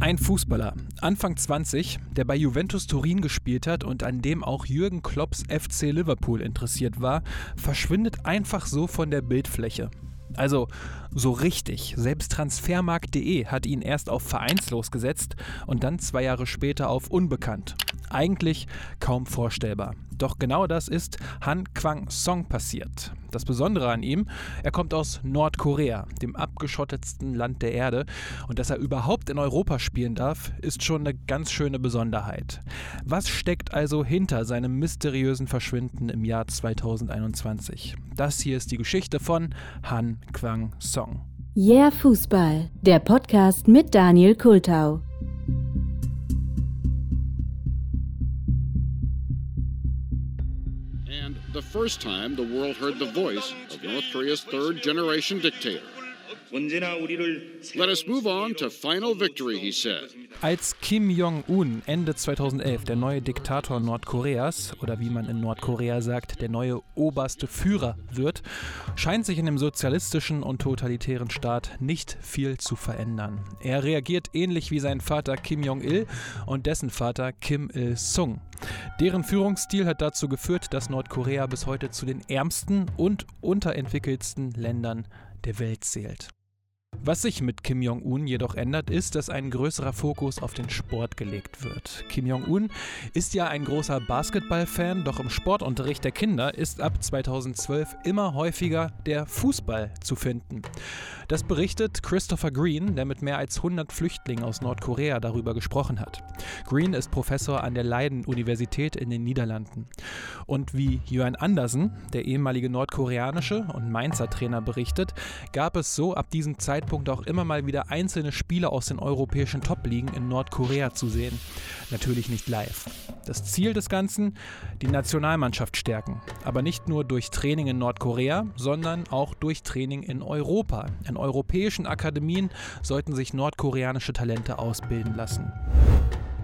Ein Fußballer, Anfang 20, der bei Juventus Turin gespielt hat und an dem auch Jürgen Klopps FC Liverpool interessiert war, verschwindet einfach so von der Bildfläche. Also so richtig. Selbst Transfermarkt.de hat ihn erst auf vereinslos gesetzt und dann zwei Jahre später auf unbekannt. Eigentlich kaum vorstellbar. Doch genau das ist Han Kwang Song passiert. Das Besondere an ihm, er kommt aus Nordkorea, dem abgeschottetsten Land der Erde. Und dass er überhaupt in Europa spielen darf, ist schon eine ganz schöne Besonderheit. Was steckt also hinter seinem mysteriösen Verschwinden im Jahr 2021? Das hier ist die Geschichte von Han Kwang Song. Yeah Fußball, der Podcast mit Daniel Kultau. The first time the world heard the voice of North Korea's third generation dictator. Let us move on to final victory, he said. Als Kim Jong-un Ende 2011 der neue Diktator Nordkoreas oder wie man in Nordkorea sagt, der neue oberste Führer wird, scheint sich in dem sozialistischen und totalitären Staat nicht viel zu verändern. Er reagiert ähnlich wie sein Vater Kim Jong-il und dessen Vater Kim Il-sung. Deren Führungsstil hat dazu geführt, dass Nordkorea bis heute zu den ärmsten und unterentwickelsten Ländern der Welt zählt. Was sich mit Kim Jong-un jedoch ändert, ist, dass ein größerer Fokus auf den Sport gelegt wird. Kim Jong-un ist ja ein großer Basketball-Fan, doch im Sportunterricht der Kinder ist ab 2012 immer häufiger der Fußball zu finden. Das berichtet Christopher Green, der mit mehr als 100 Flüchtlingen aus Nordkorea darüber gesprochen hat. Green ist Professor an der Leiden-Universität in den Niederlanden. Und wie Jörn Andersen, der ehemalige nordkoreanische und Mainzer Trainer, berichtet, gab es so ab diesem Zeitpunkt auch immer mal wieder einzelne Spiele aus den europäischen Top-Ligen in Nordkorea zu sehen. Natürlich nicht live. Das Ziel des Ganzen? Die Nationalmannschaft stärken. Aber nicht nur durch Training in Nordkorea, sondern auch durch Training in Europa. In europäischen Akademien sollten sich nordkoreanische Talente ausbilden lassen.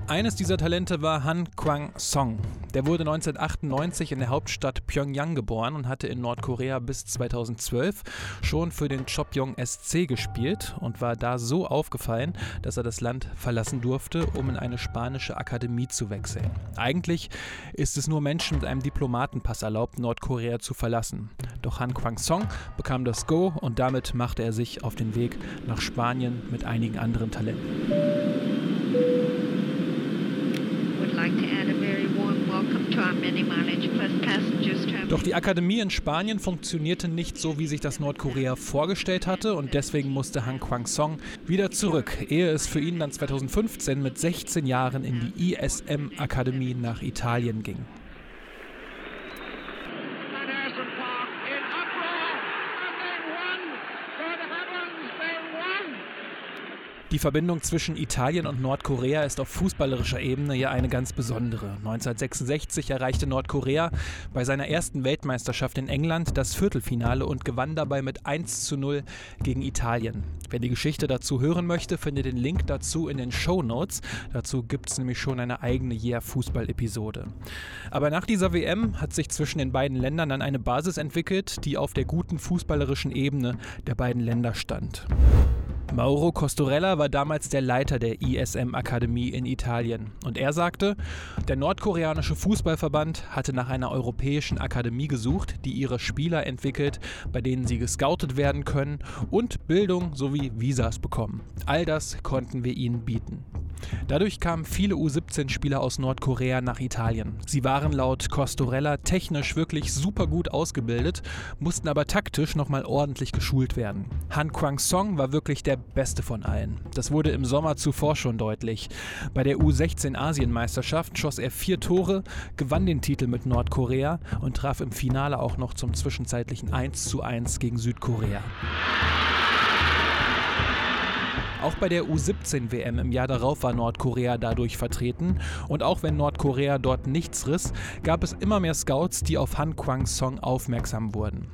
Eines dieser Talente war Han Kwang-song. Der wurde 1998 in der Hauptstadt Pyongyang geboren und hatte in Nordkorea bis 2012 schon für den Chopyong SC gespielt und war da so aufgefallen, dass er das Land verlassen durfte, um in eine spanische Akademie zu wechseln. Eigentlich ist es nur Menschen mit einem Diplomatenpass erlaubt, Nordkorea zu verlassen. Doch Han Kwang-song bekam das Go und damit machte er sich auf den Weg nach Spanien mit einigen anderen Talenten. Doch die Akademie in Spanien funktionierte nicht so, wie sich das Nordkorea vorgestellt hatte und deswegen musste Han Kwang-song wieder zurück, ehe es für ihn dann 2015 mit 16 Jahren in die ISM-Akademie nach Italien ging. Die Verbindung zwischen Italien und Nordkorea ist auf fußballerischer Ebene ja eine ganz besondere. 1966 erreichte Nordkorea bei seiner ersten Weltmeisterschaft in England das Viertelfinale und gewann dabei mit 1 zu 0 gegen Italien. Wer die Geschichte dazu hören möchte, findet den Link dazu in den Show Notes. Dazu gibt es nämlich schon eine eigene Yeah-Fußball-Episode. Aber nach dieser WM hat sich zwischen den beiden Ländern dann eine Basis entwickelt, die auf der guten fußballerischen Ebene der beiden Länder stand. Mauro Costorella war damals der Leiter der ISM-Akademie in Italien und er sagte, der nordkoreanische Fußballverband hatte nach einer europäischen Akademie gesucht, die ihre Spieler entwickelt, bei denen sie gescoutet werden können und Bildung sowie Visas bekommen. All das konnten wir ihnen bieten. Dadurch kamen viele U17-Spieler aus Nordkorea nach Italien. Sie waren laut Costorella technisch wirklich super gut ausgebildet, mussten aber taktisch nochmal ordentlich geschult werden. Han Kwang-song war wirklich der beste von allen. Das wurde im Sommer zuvor schon deutlich. Bei der U16 Asienmeisterschaft schoss er vier Tore, gewann den Titel mit Nordkorea und traf im Finale auch noch zum zwischenzeitlichen 1:1 gegen Südkorea. Auch bei der U17-WM im Jahr darauf war Nordkorea dadurch vertreten und auch wenn Nordkorea dort nichts riss, gab es immer mehr Scouts, die auf Han Kwang-song aufmerksam wurden.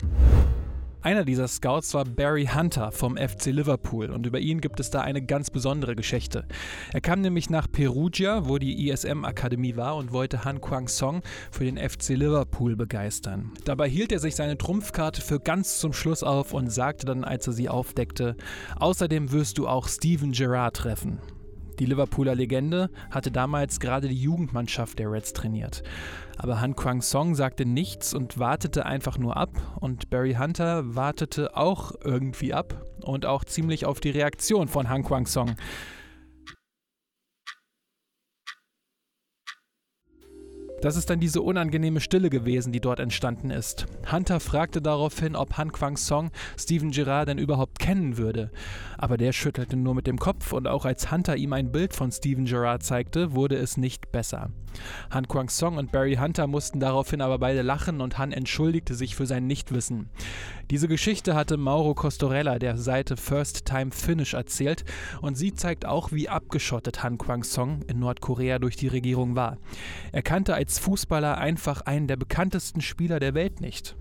Einer dieser Scouts war Barry Hunter vom FC Liverpool und über ihn gibt es da eine ganz besondere Geschichte. Er kam nämlich nach Perugia, wo die ISM-Akademie war und wollte Han Kwang-song für den FC Liverpool begeistern. Dabei hielt er sich seine Trumpfkarte für ganz zum Schluss auf und sagte dann, als er sie aufdeckte, außerdem wirst du auch Steven Gerrard treffen. Die Liverpooler Legende hatte damals gerade die Jugendmannschaft der Reds trainiert. Aber Han Kwang Song sagte nichts und wartete einfach nur ab. Und Barry Hunter wartete auch irgendwie ab und auch ziemlich auf die Reaktion von Han Kwang Song. Das ist dann diese unangenehme Stille gewesen, die dort entstanden ist. Hunter fragte daraufhin, ob Han Kwang Song Steven Gerrard denn überhaupt kennen würde. Aber der schüttelte nur mit dem Kopf und auch als Hunter ihm ein Bild von Steven Gerrard zeigte, wurde es nicht besser. Han Kwang Song und Barry Hunter mussten daraufhin aber beide lachen und Han entschuldigte sich für sein Nichtwissen. Diese Geschichte hatte Mauro Costorella der Seite First Time Finish erzählt und sie zeigt auch, wie abgeschottet Han Kwang Song in Nordkorea durch die Regierung war. Er kannte als Fußballer einfach einen der bekanntesten Spieler der Welt nicht.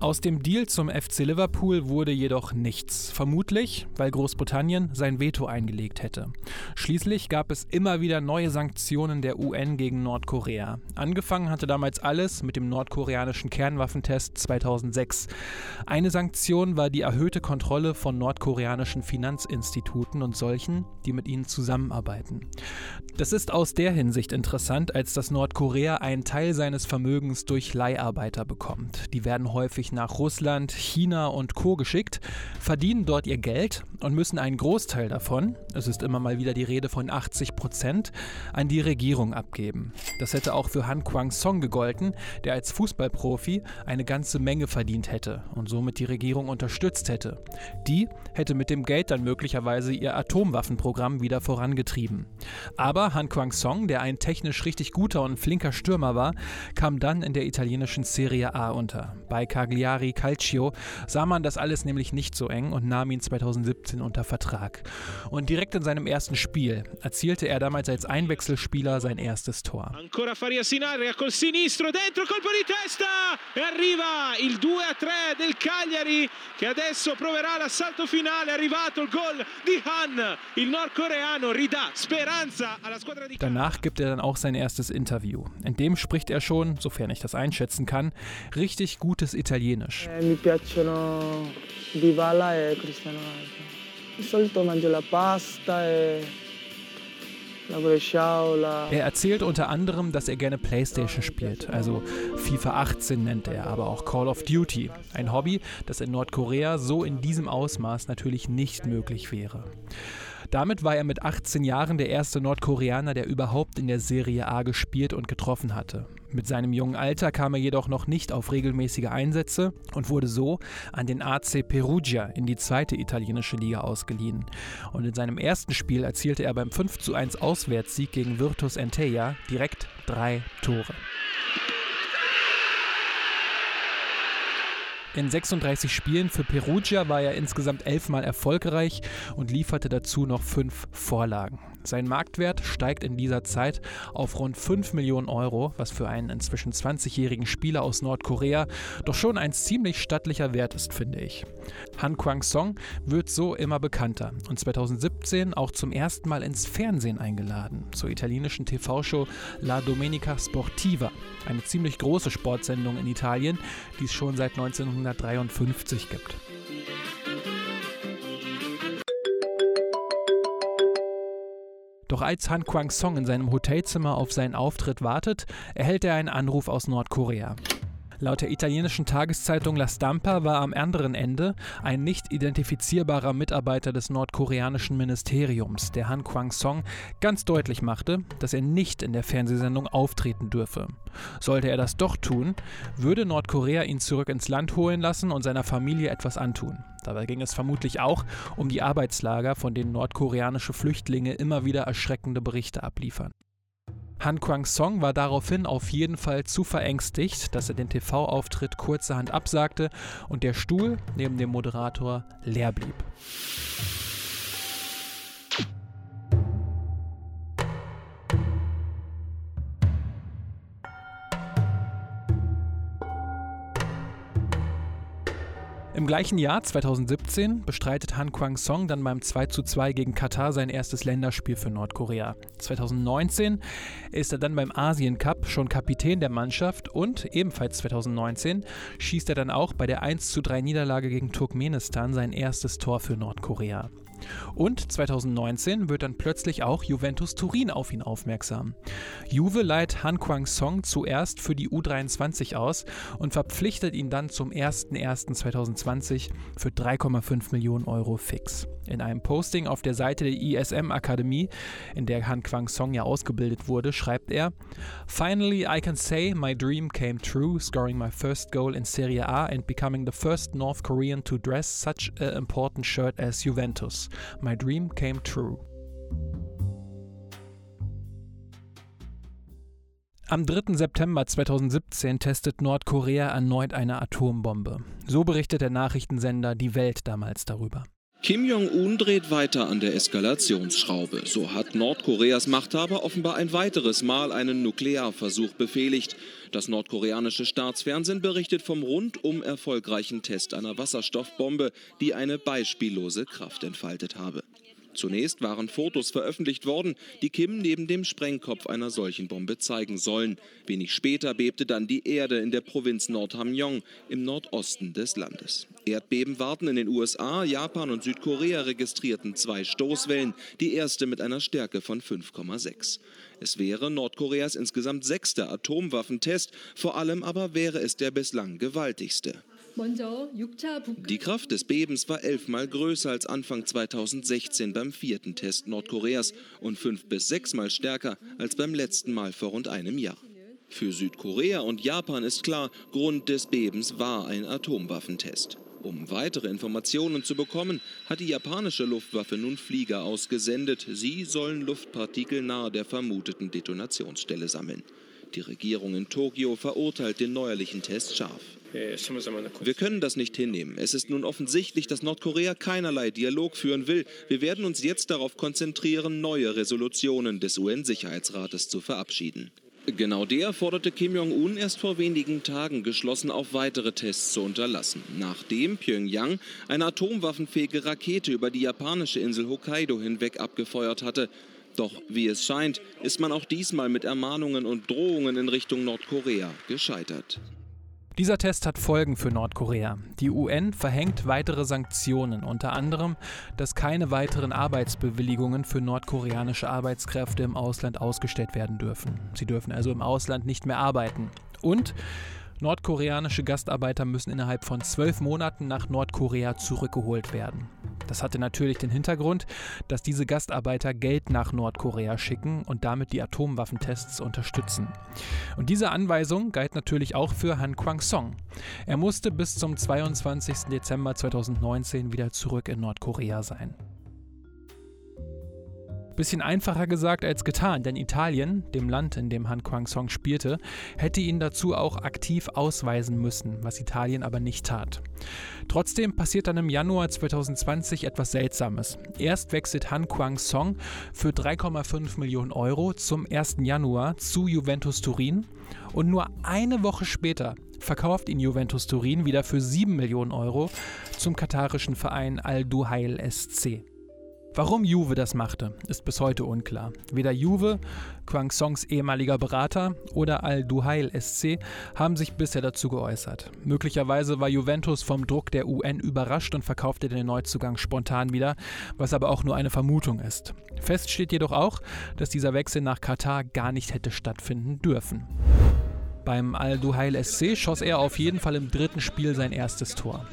Aus dem Deal zum FC Liverpool wurde jedoch nichts. Vermutlich, weil Großbritannien sein Veto eingelegt hätte. Schließlich gab es immer wieder neue Sanktionen der UN gegen Nordkorea. Angefangen hatte damals alles mit dem nordkoreanischen Kernwaffentest 2006. Eine Sanktion war die erhöhte Kontrolle von nordkoreanischen Finanzinstituten und solchen, die mit ihnen zusammenarbeiten. Das ist aus der Hinsicht interessant, als dass Nordkorea einen Teil seines Vermögens durch Leiharbeiter bekommt. Die werden häufig nach Russland, China und Co. geschickt, verdienen dort ihr Geld und müssen einen Großteil davon, es ist immer mal wieder die Rede von 80 Prozent, an die Regierung abgeben. Das hätte auch für Han Kwang Song gegolten, der als Fußballprofi eine ganze Menge verdient hätte und somit die Regierung unterstützt hätte. Die hätte mit dem Geld dann möglicherweise ihr Atomwaffenprogramm wieder vorangetrieben. Aber Han Kwang Song, der ein technisch richtig guter und flinker Stürmer war, kam dann in der italienischen Serie A unter. Bei Cagliari Cagliari Calcio sah man das alles nämlich nicht so eng und nahm ihn 2017 unter Vertrag. Und direkt in seinem ersten Spiel erzielte er damals als Einwechselspieler sein erstes Tor. Ancora Faria Sinaria col sinistro dentro colpo di testa e arriva il 2 a 3 del Cagliari che adesso proverà l'assalto finale. È arrivato il gol di Han, il nordcoreano ridà Speranza alla squadra di Danach gibt er dann auch sein erstes Interview. In dem spricht er schon, sofern ich das einschätzen kann, richtig gutes Italienisch Italienisch. Eh, mi piacciono Dybala e Cristiano Ronaldo. E er erzählt unter anderem, dass er gerne PlayStation spielt, also FIFA 18 nennt er, aber auch Call of Duty. Ein Hobby, das in Nordkorea so in diesem Ausmaß natürlich nicht möglich wäre. Damit war er mit 18 Jahren der erste Nordkoreaner, der überhaupt in der Serie A gespielt und getroffen hatte. Mit seinem jungen Alter kam er jedoch noch nicht auf regelmäßige Einsätze und wurde so an den AC Perugia in die zweite italienische Liga ausgeliehen. Und in seinem ersten Spiel erzielte er beim 5:1 Auswärtssieg gegen Virtus Entella direkt drei Tore. In 36 Spielen für Perugia war er insgesamt elfmal erfolgreich und lieferte dazu noch fünf Vorlagen. Sein Marktwert steigt in dieser Zeit auf rund 5 Millionen Euro, was für einen inzwischen 20-jährigen Spieler aus Nordkorea doch schon ein ziemlich stattlicher Wert ist, finde ich. Han Kwang Song wird so immer bekannter und 2017 auch zum ersten Mal ins Fernsehen eingeladen, zur italienischen TV-Show La Domenica Sportiva, eine ziemlich große Sportsendung in Italien, die es schon seit 1953 gibt. Doch als Han Kwang Song in seinem Hotelzimmer auf seinen Auftritt wartet, erhält er einen Anruf aus Nordkorea. Laut der italienischen Tageszeitung La Stampa war am anderen Ende ein nicht identifizierbarer Mitarbeiter des nordkoreanischen Ministeriums, der Han Kwang Song, ganz deutlich machte, dass er nicht in der Fernsehsendung auftreten dürfe. Sollte er das doch tun, würde Nordkorea ihn zurück ins Land holen lassen und seiner Familie etwas antun. Dabei ging es vermutlich auch um die Arbeitslager, von denen nordkoreanische Flüchtlinge immer wieder erschreckende Berichte abliefern. Han Kwang Song war daraufhin auf jeden Fall zu verängstigt, dass er den TV-Auftritt kurzerhand absagte und der Stuhl neben dem Moderator leer blieb. Gleichen Jahr, 2017, bestreitet Han Kwang Song dann beim 2:2 gegen Katar sein erstes Länderspiel für Nordkorea. 2019 ist er dann beim Asien Cup schon Kapitän der Mannschaft und ebenfalls 2019 schießt er dann auch bei der 1:3 Niederlage gegen Turkmenistan sein erstes Tor für Nordkorea. Und 2019 wird dann plötzlich auch Juventus Turin auf ihn aufmerksam. Juve leiht Han Kwang Song zuerst für die U23 aus und verpflichtet ihn dann zum 01.01.2020 für 3,5 Millionen Euro fix. In einem Posting auf der Seite der ISM Akademie, in der Han Kwang Song ja ausgebildet wurde, schreibt er: Finally, I can say my dream came true, scoring my first goal in Serie A and becoming the first North Korean to dress such an important shirt as Juventus. My dream came true. Am 3. September 2017 testet Nordkorea erneut eine Atombombe. So berichtet der Nachrichtensender Die Welt damals darüber. Kim Jong-un dreht weiter an der Eskalationsschraube. So hat Nordkoreas Machthaber offenbar ein weiteres Mal einen Nuklearversuch befehligt. Das nordkoreanische Staatsfernsehen berichtet vom rundum erfolgreichen Test einer Wasserstoffbombe, die eine beispiellose Kraft entfaltet habe. Zunächst waren Fotos veröffentlicht worden, die Kim neben dem Sprengkopf einer solchen Bombe zeigen sollen. Wenig später bebte dann die Erde in der Provinz Nordhamgyong im Nordosten des Landes. Erdbeben warten in den USA, Japan und Südkorea registrierten zwei Stoßwellen, die erste mit einer Stärke von 5,6. Es wäre Nordkoreas insgesamt sechster Atomwaffentest, vor allem aber wäre es der bislang gewaltigste. Die Kraft des Bebens war elfmal größer als Anfang 2016 beim vierten Test Nordkoreas und fünf bis sechsmal stärker als beim letzten Mal vor rund einem Jahr. Für Südkorea und Japan ist klar, Grund des Bebens war ein Atomwaffentest. Um weitere Informationen zu bekommen, hat die japanische Luftwaffe nun Flieger ausgesendet. Sie sollen Luftpartikel nahe der vermuteten Detonationsstelle sammeln. Die Regierung in Tokio verurteilt den neuerlichen Test scharf. Wir können das nicht hinnehmen. Es ist nun offensichtlich, dass Nordkorea keinerlei Dialog führen will. Wir werden uns jetzt darauf konzentrieren, neue Resolutionen des UN-Sicherheitsrates zu verabschieden. Genau der forderte Kim Jong-un erst vor wenigen Tagen geschlossen auf weitere Tests zu unterlassen, nachdem Pyongyang eine atomwaffenfähige Rakete über die japanische Insel Hokkaido hinweg abgefeuert hatte. Doch wie es scheint, ist man auch diesmal mit Ermahnungen und Drohungen in Richtung Nordkorea gescheitert. Dieser Test hat Folgen für Nordkorea. Die UN verhängt weitere Sanktionen, unter anderem, dass keine weiteren Arbeitsbewilligungen für nordkoreanische Arbeitskräfte im Ausland ausgestellt werden dürfen. Sie dürfen also im Ausland nicht mehr arbeiten. Und Nordkoreanische Gastarbeiter müssen innerhalb von zwölf Monaten nach Nordkorea zurückgeholt werden. Das hatte natürlich den Hintergrund, dass diese Gastarbeiter Geld nach Nordkorea schicken und damit die Atomwaffentests unterstützen. Und diese Anweisung galt natürlich auch für Han Kwang-song. Er musste bis zum 22. Dezember 2019 wieder zurück in Nordkorea sein. Bisschen einfacher gesagt als getan, denn Italien, dem Land, in dem Han Kwang Song spielte, hätte ihn dazu auch aktiv ausweisen müssen, was Italien aber nicht tat. Trotzdem passiert dann im Januar 2020 etwas Seltsames. Erst wechselt Han Kwang Song für 3,5 Millionen Euro zum 1. Januar zu Juventus Turin und nur eine Woche später verkauft ihn Juventus Turin wieder für 7 Millionen Euro zum katarischen Verein Al-Duhail SC. Warum Juve das machte, ist bis heute unklar. Weder Juve, Kwang Songs ehemaliger Berater oder Al-Duhail SC haben sich bisher dazu geäußert. Möglicherweise war Juventus vom Druck der UN überrascht und verkaufte den Neuzugang spontan wieder, was aber auch nur eine Vermutung ist. Fest steht jedoch auch, dass dieser Wechsel nach Katar gar nicht hätte stattfinden dürfen. Beim Al-Duhail SC schoss er auf jeden Fall im dritten Spiel sein erstes Tor.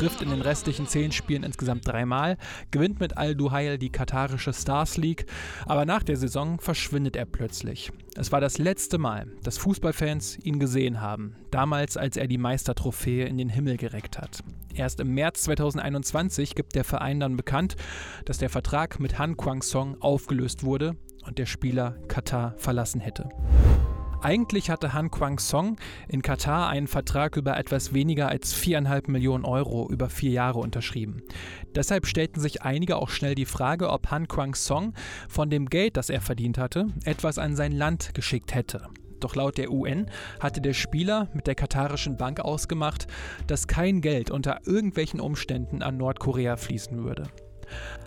Trifft in den restlichen zehn Spielen insgesamt dreimal, gewinnt mit Al-Duhail die katarische Stars League, aber nach der Saison verschwindet er plötzlich. Es war das letzte Mal, dass Fußballfans ihn gesehen haben, damals als er die Meistertrophäe in den Himmel gereckt hat. Erst im März 2021 gibt der Verein dann bekannt, dass der Vertrag mit Han Kwang Song aufgelöst wurde und der Spieler Katar verlassen hätte. Eigentlich hatte Han Kwang Song in Katar einen Vertrag über etwas weniger als 4,5 Millionen Euro über vier Jahre unterschrieben. Deshalb stellten sich einige auch schnell die Frage, ob Han Kwang Song von dem Geld, das er verdient hatte, etwas an sein Land geschickt hätte. Doch laut der UN hatte der Spieler mit der katarischen Bank ausgemacht, dass kein Geld unter irgendwelchen Umständen an Nordkorea fließen würde.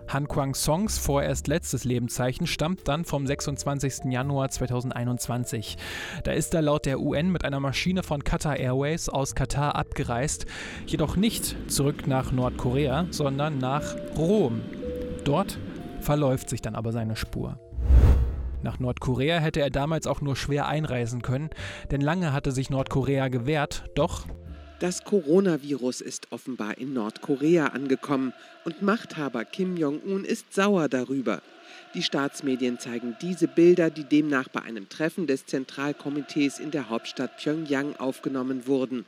Han Kwang-songs vorerst letztes Lebenszeichen stammt dann vom 26. Januar 2021. Da ist er laut der UN mit einer Maschine von Qatar Airways aus Katar abgereist, jedoch nicht zurück nach Nordkorea, sondern nach Rom. Dort verläuft sich dann aber seine Spur. Nach Nordkorea hätte er damals auch nur schwer einreisen können, denn lange hatte sich Nordkorea gewehrt, doch das Coronavirus ist offenbar in Nordkorea angekommen und Machthaber Kim Jong-un ist sauer darüber. Die Staatsmedien zeigen diese Bilder, die demnach bei einem Treffen des Zentralkomitees in der Hauptstadt Pyongyang aufgenommen wurden.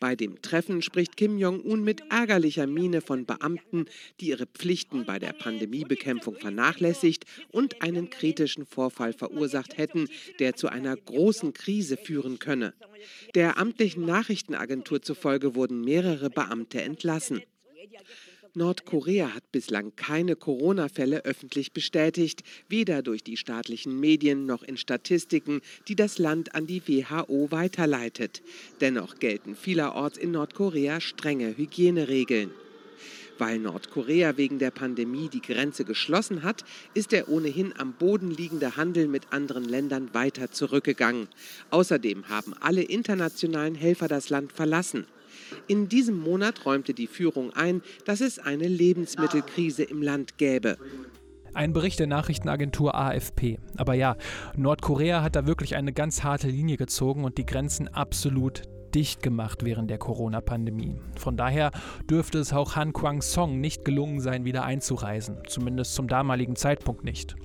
Bei dem Treffen spricht Kim Jong-un mit ärgerlicher Miene von Beamten, die ihre Pflichten bei der Pandemiebekämpfung vernachlässigt und einen kritischen Vorfall verursacht hätten, der zu einer großen Krise führen könne. Der amtlichen Nachrichtenagentur zufolge wurden mehrere Beamte entlassen. Nordkorea hat bislang keine Corona-Fälle öffentlich bestätigt, weder durch die staatlichen Medien noch in Statistiken, die das Land an die WHO weiterleitet. Dennoch gelten vielerorts in Nordkorea strenge Hygieneregeln. Weil Nordkorea wegen der Pandemie die Grenze geschlossen hat, ist der ohnehin am Boden liegende Handel mit anderen Ländern weiter zurückgegangen. Außerdem haben alle internationalen Helfer das Land verlassen. In diesem Monat räumte die Führung ein, dass es eine Lebensmittelkrise im Land gäbe. Ein Bericht der Nachrichtenagentur AFP. Aber ja, Nordkorea hat da wirklich eine ganz harte Linie gezogen und die Grenzen absolut dicht gemacht während der Corona-Pandemie. Von daher dürfte es auch Han Kwang-song nicht gelungen sein, wieder einzureisen. Zumindest zum damaligen Zeitpunkt nicht.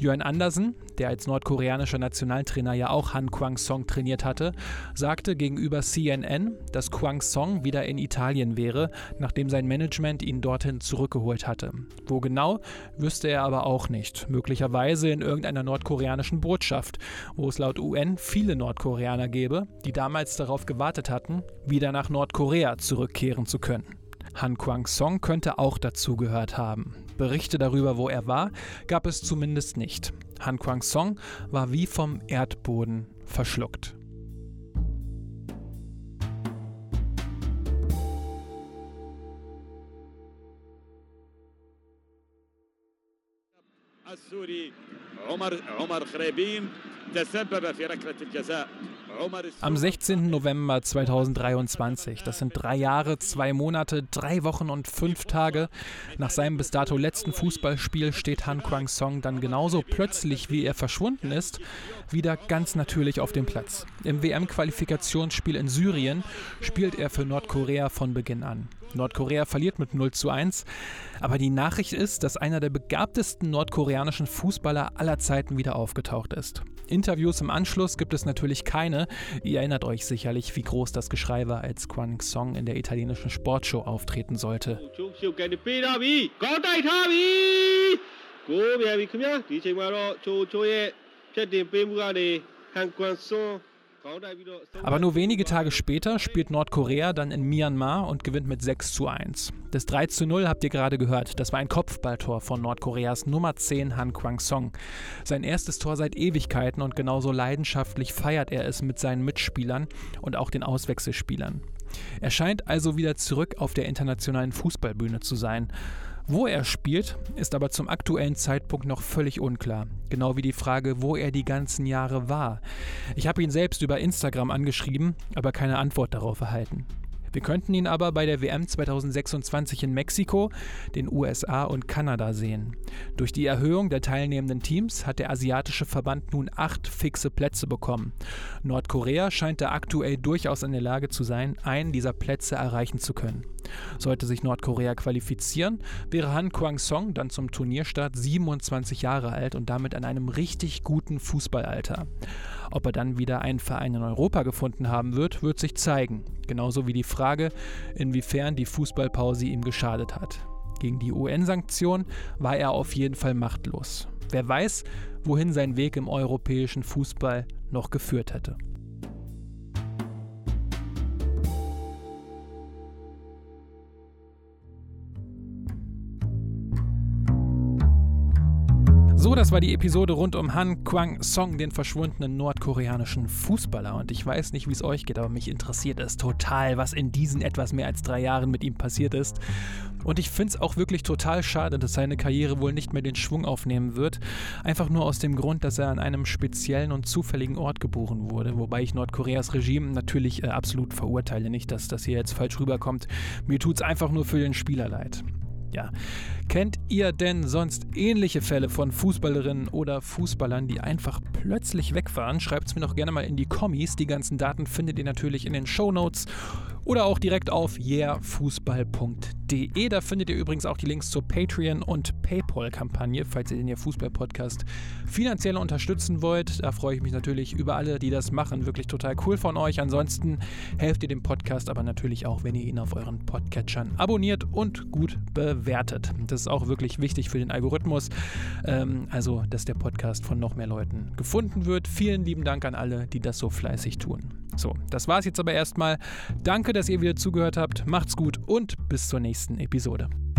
Jörn Andersen, der als nordkoreanischer Nationaltrainer ja auch Han Kwang-song trainiert hatte, sagte gegenüber CNN, dass Kwang-song wieder in Italien wäre, nachdem sein Management ihn dorthin zurückgeholt hatte. Wo genau, wüsste er aber auch nicht. Möglicherweise in irgendeiner nordkoreanischen Botschaft, wo es laut UN viele Nordkoreaner gäbe, die damals darauf gewartet hatten, wieder nach Nordkorea zurückkehren zu können. Han Kwang-song könnte auch dazugehört haben. Berichte darüber, wo er war, gab es zumindest nicht. Han Kwang-song war wie vom Erdboden verschluckt. السوري عمر عمر خريبين تسبب في ركله الجزاء am 16. November 2023, das sind drei Jahre, zwei Monate, drei Wochen und fünf Tage, nach seinem bis dato letzten Fußballspiel steht Han Kwang-song dann genauso plötzlich, wie er verschwunden ist, wieder ganz natürlich auf dem Platz. Im WM-Qualifikationsspiel in Syrien spielt er für Nordkorea von Beginn an. Nordkorea verliert mit 0 zu 1. Aber die Nachricht ist, dass einer der begabtesten nordkoreanischen Fußballer aller Zeiten wieder aufgetaucht ist. Interviews im Anschluss gibt es natürlich keine. Ihr erinnert euch sicherlich, wie groß das Geschrei war, als Kwang Song in der italienischen Sportshow auftreten sollte. Aber nur wenige Tage später spielt Nordkorea dann in Myanmar und gewinnt mit 6 zu 1. Das 3 zu 0 habt ihr gerade gehört. Das war ein Kopfballtor von Nordkoreas Nummer 10 Han Kwang-song. Sein erstes Tor seit Ewigkeiten und genauso leidenschaftlich feiert er es mit seinen Mitspielern und auch den Auswechselspielern. Er scheint also wieder zurück auf der internationalen Fußballbühne zu sein. Wo er spielt, ist aber zum aktuellen Zeitpunkt noch völlig unklar. Genau wie die Frage, wo er die ganzen Jahre war. Ich habe ihn selbst über Instagram angeschrieben, aber keine Antwort darauf erhalten. Wir könnten ihn aber bei der WM 2026 in Mexiko, den USA und Kanada sehen. Durch die Erhöhung der teilnehmenden Teams hat der asiatische Verband nun acht fixe Plätze bekommen. Nordkorea scheint da aktuell durchaus in der Lage zu sein, einen dieser Plätze erreichen zu können. Sollte sich Nordkorea qualifizieren, wäre Han Kwang-song dann zum Turnierstart 27 Jahre alt und damit an einem richtig guten Fußballalter. Ob er dann wieder einen Verein in Europa gefunden haben wird, wird sich zeigen. Genauso wie die Frage, inwiefern die Fußballpause ihm geschadet hat. Gegen die UN-Sanktion war er auf jeden Fall machtlos. Wer weiß, wohin sein Weg im europäischen Fußball noch geführt hätte. So, das war die Episode rund um Han Kwang Song, den verschwundenen nordkoreanischen Fußballer. Und ich weiß nicht, wie es euch geht, aber mich interessiert es total, was in diesen etwas mehr als drei Jahren mit ihm passiert ist. Und ich finde es auch wirklich total schade, dass seine Karriere wohl nicht mehr den Schwung aufnehmen wird. Einfach nur aus dem Grund, dass er an einem speziellen und zufälligen Ort geboren wurde. Wobei ich Nordkoreas Regime natürlich äh, absolut verurteile. Nicht, dass das hier jetzt falsch rüberkommt. Mir tut es einfach nur für den Spieler leid. Ja. Kennt ihr denn sonst ähnliche Fälle von Fußballerinnen oder Fußballern, die einfach plötzlich weg waren? Schreibt es mir doch gerne mal in die Kommis. Die ganzen Daten findet ihr natürlich in den Show Notes oder auch direkt auf yeahfußball.de. Da findet ihr übrigens auch die Links zur Patreon- und PayPal-Kampagne, falls ihr den Fußball-Podcast finanziell unterstützen wollt. Da freue ich mich natürlich über alle, die das machen. Wirklich total cool von euch. Ansonsten helft ihr dem Podcast aber natürlich auch, wenn ihr ihn auf euren Podcatchern abonniert und gut bewertet. Das ist auch wirklich wichtig für den Algorithmus. Ähm, also, dass der Podcast von noch mehr Leuten gefunden wird. Vielen lieben Dank an alle, die das so fleißig tun. So, das war es jetzt aber erstmal. Danke, dass ihr wieder zugehört habt. Macht's gut und bis zur nächsten Episode.